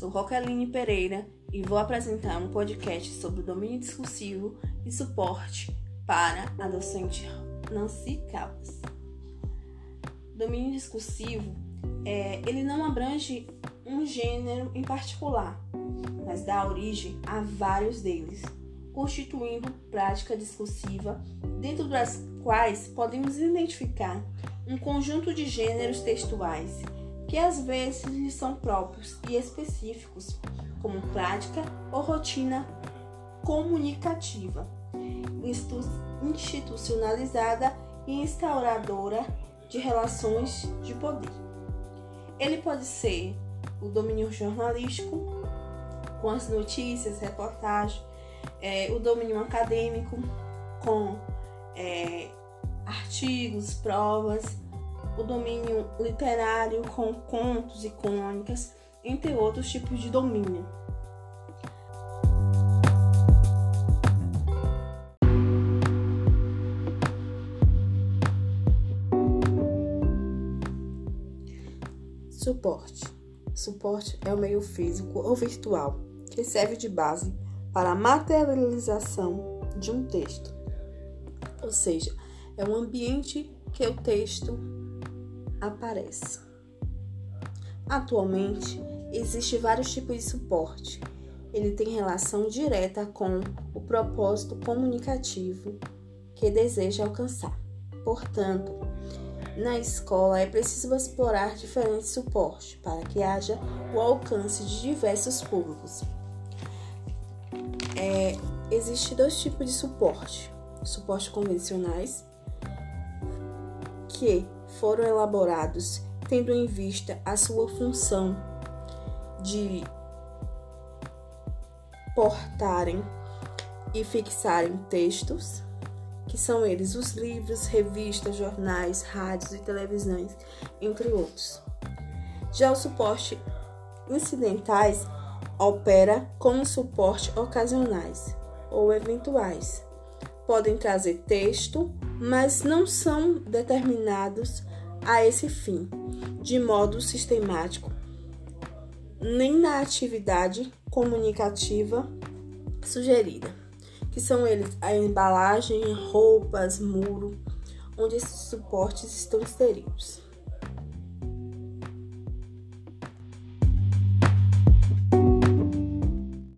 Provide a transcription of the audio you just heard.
Sou Roqueline Pereira e vou apresentar um podcast sobre domínio discursivo e suporte para a docente Nancy Caldas. Domínio discursivo, é, ele não abrange um gênero em particular, mas dá origem a vários deles, constituindo prática discursiva, dentro das quais podemos identificar um conjunto de gêneros textuais que às vezes lhes são próprios e específicos, como prática ou rotina comunicativa, institucionalizada e instauradora de relações de poder. Ele pode ser o domínio jornalístico, com as notícias, reportagem, é, o domínio acadêmico, com é, artigos, provas, o domínio literário com contos e crônicas, entre outros tipos de domínio. Suporte. Suporte é o meio físico ou virtual que serve de base para a materialização de um texto. Ou seja, é um ambiente que o texto apareça. Atualmente, existem vários tipos de suporte. Ele tem relação direta com o propósito comunicativo que deseja alcançar. Portanto, na escola é preciso explorar diferentes suportes para que haja o alcance de diversos públicos. É, Existem dois tipos de suporte: suportes convencionais, que foram elaborados tendo em vista a sua função de portarem e fixarem textos, que são eles os livros, revistas, jornais, rádios e televisões, entre outros. Já o suporte incidentais opera como suporte ocasionais ou eventuais. Podem trazer texto, mas não são determinados a esse fim, de modo sistemático, nem na atividade comunicativa sugerida, que são eles a embalagem, roupas, muro, onde esses suportes estão inseridos.